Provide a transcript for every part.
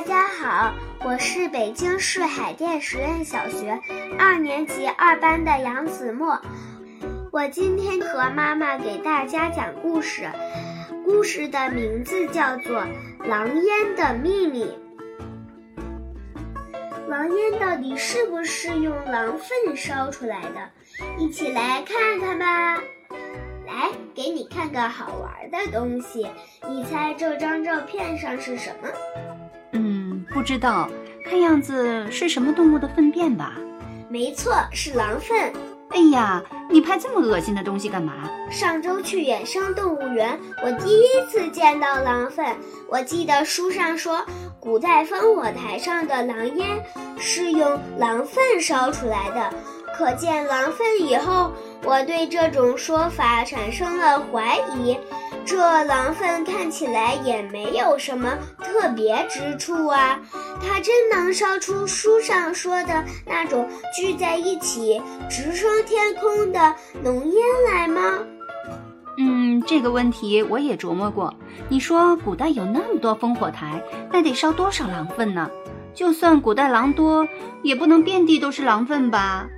大家好，我是北京市海淀实验小学二年级二班的杨子墨。我今天和妈妈给大家讲故事，故事的名字叫做《狼烟的秘密》。狼烟到底是不是用狼粪烧出来的？一起来看看吧。来，给你看个好玩的东西，你猜这张照片上是什么？嗯，不知道，看样子是什么动物的粪便吧？没错，是狼粪。哎呀，你拍这么恶心的东西干嘛？上周去野生动物园，我第一次见到狼粪。我记得书上说，古代烽火台上的狼烟是用狼粪烧出来的。可见狼粪以后，我对这种说法产生了怀疑。这狼粪看起来也没有什么特别之处啊，它真能烧出书上说的那种聚在一起直升天空的浓烟来吗？嗯，这个问题我也琢磨过。你说古代有那么多烽火台，那得烧多少狼粪呢？就算古代狼多，也不能遍地都是狼粪吧？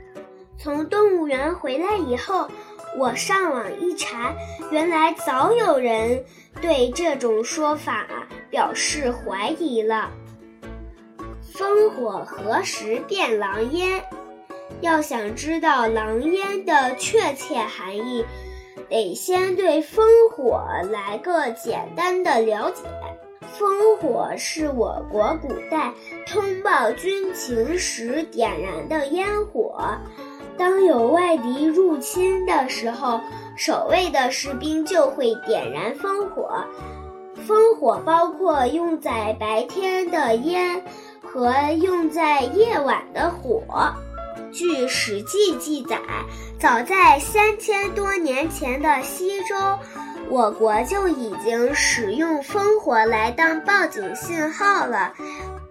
从动物园回来以后。我上网一查，原来早有人对这种说法表示怀疑了。烽火何时变狼烟？要想知道狼烟的确切含义，得先对烽火来个简单的了解。烽火是我国古代通报军情时点燃的烟火。当有外敌入侵的时候，守卫的士兵就会点燃烽火。烽火包括用在白天的烟和用在夜晚的火。据《史记》记载，早在三千多年前的西周，我国就已经使用烽火来当报警信号了。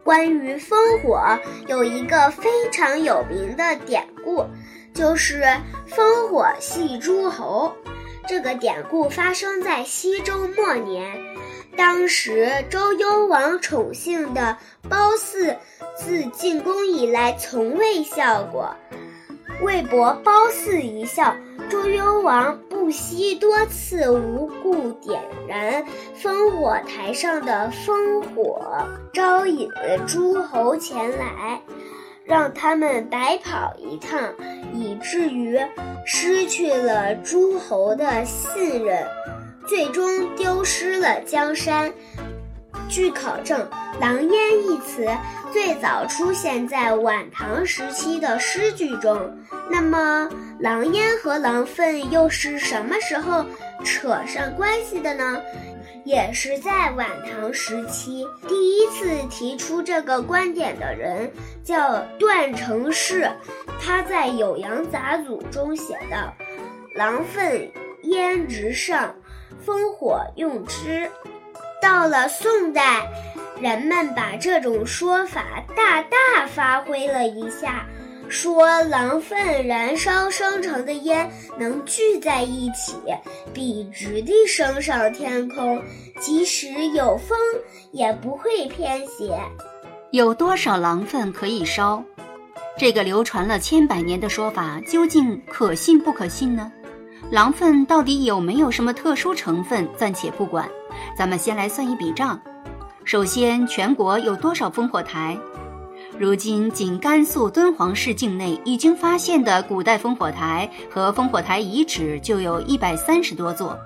关于烽火，有一个非常有名的典故。就是烽火戏诸侯，这个典故发生在西周末年。当时周幽王宠幸的褒姒，自进宫以来从未笑过。为博褒姒一笑，周幽王不惜多次无故点燃烽火台上的烽火，招引诸侯前来。让他们白跑一趟，以至于失去了诸侯的信任，最终丢失了江山。据考证，“狼烟”一词最早出现在晚唐时期的诗句中。那么，狼烟和狼粪又是什么时候扯上关系的呢？也是在晚唐时期，第一次提出这个观点的人叫段成式，他在《酉阳杂俎》中写道：“狼粪烟直上，烽火用之。”到了宋代，人们把这种说法大大发挥了一下。说狼粪燃烧生成的烟能聚在一起，笔直地升上天空，即使有风也不会偏斜。有多少狼粪可以烧？这个流传了千百年的说法究竟可信不可信呢？狼粪到底有没有什么特殊成分？暂且不管，咱们先来算一笔账。首先，全国有多少烽火台？如今，仅甘肃敦煌市境内已经发现的古代烽火台和烽火台遗址就有一百三十多座，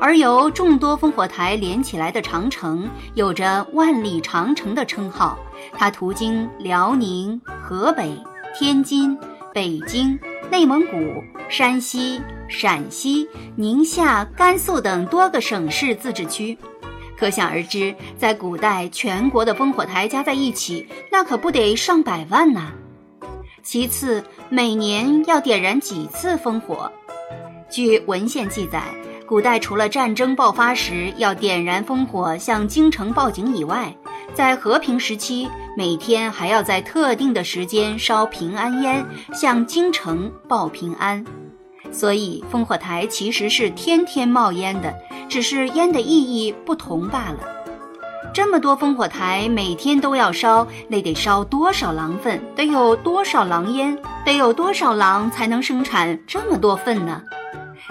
而由众多烽火台连起来的长城，有着“万里长城”的称号。它途经辽宁、河北、天津、北京、内蒙古、山西、陕西、宁夏、甘肃等多个省市自治区。可想而知，在古代，全国的烽火台加在一起，那可不得上百万呢。其次，每年要点燃几次烽火？据文献记载，古代除了战争爆发时要点燃烽火向京城报警以外，在和平时期，每天还要在特定的时间烧平安烟，向京城报平安。所以，烽火台其实是天天冒烟的。只是烟的意义不同罢了。这么多烽火台，每天都要烧，那得烧多少狼粪？得有多少狼烟？得有多少狼才能生产这么多粪呢？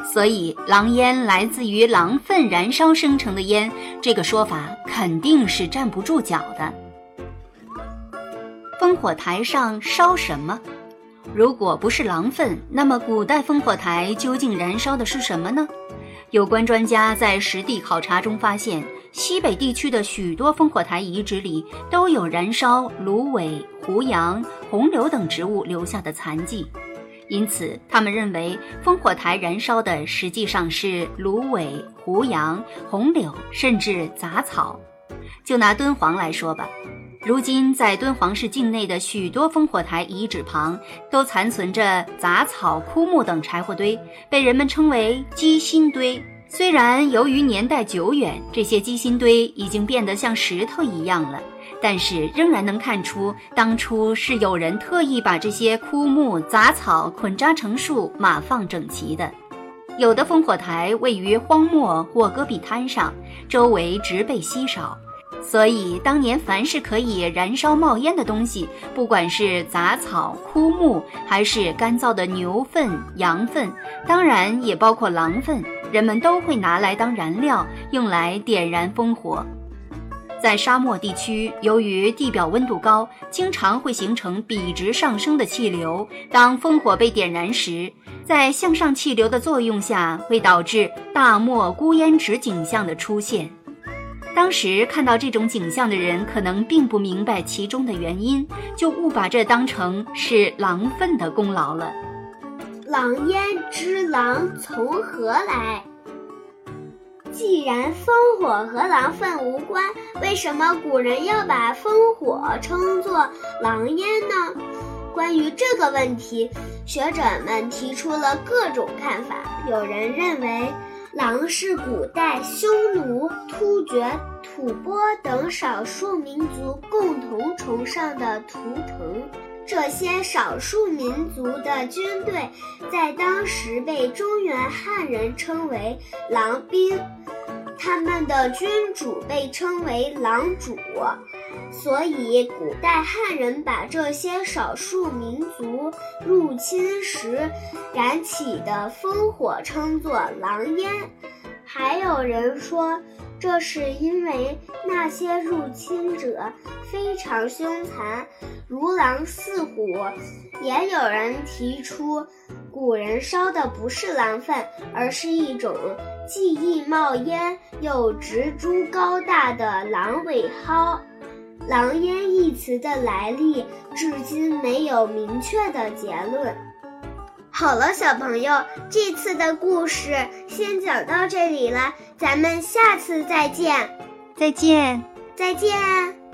所以，狼烟来自于狼粪燃烧生成的烟，这个说法肯定是站不住脚的。烽火台上烧什么？如果不是狼粪，那么古代烽火台究竟燃烧的是什么呢？有关专家在实地考察中发现，西北地区的许多烽火台遗址里都有燃烧芦苇、胡杨、红柳等植物留下的残迹，因此他们认为烽火台燃烧的实际上是芦苇、胡杨、红柳，甚至杂草。就拿敦煌来说吧。如今，在敦煌市境内的许多烽火台遗址旁，都残存着杂草、枯木等柴火堆，被人们称为鸡心堆。虽然由于年代久远，这些鸡心堆已经变得像石头一样了，但是仍然能看出当初是有人特意把这些枯木、杂草捆扎成束，码放整齐的。有的烽火台位于荒漠或戈壁滩上，周围植被稀少。所以，当年凡是可以燃烧冒烟的东西，不管是杂草、枯木，还是干燥的牛粪、羊粪，当然也包括狼粪，人们都会拿来当燃料，用来点燃烽火。在沙漠地区，由于地表温度高，经常会形成笔直上升的气流。当烽火被点燃时，在向上气流的作用下，会导致大漠孤烟直景象的出现。当时看到这种景象的人，可能并不明白其中的原因，就误把这当成是狼粪的功劳了。狼烟之狼从何来？既然烽火和狼粪无关，为什么古人要把烽火称作狼烟呢？关于这个问题，学者们提出了各种看法。有人认为。狼是古代匈奴、突厥、吐蕃等少数民族共同崇尚的图腾。这些少数民族的军队在当时被中原汉人称为狼兵。他们的君主被称为狼主，所以古代汉人把这些少数民族入侵时燃起的烽火称作狼烟。还有人说，这是因为那些入侵者非常凶残，如狼似虎。也有人提出，古人烧的不是狼粪，而是一种既易冒烟又植株高大的狼尾蒿。狼烟一词的来历，至今没有明确的结论。好了，小朋友，这次的故事先讲到这里了，咱们下次再见，再见，再见。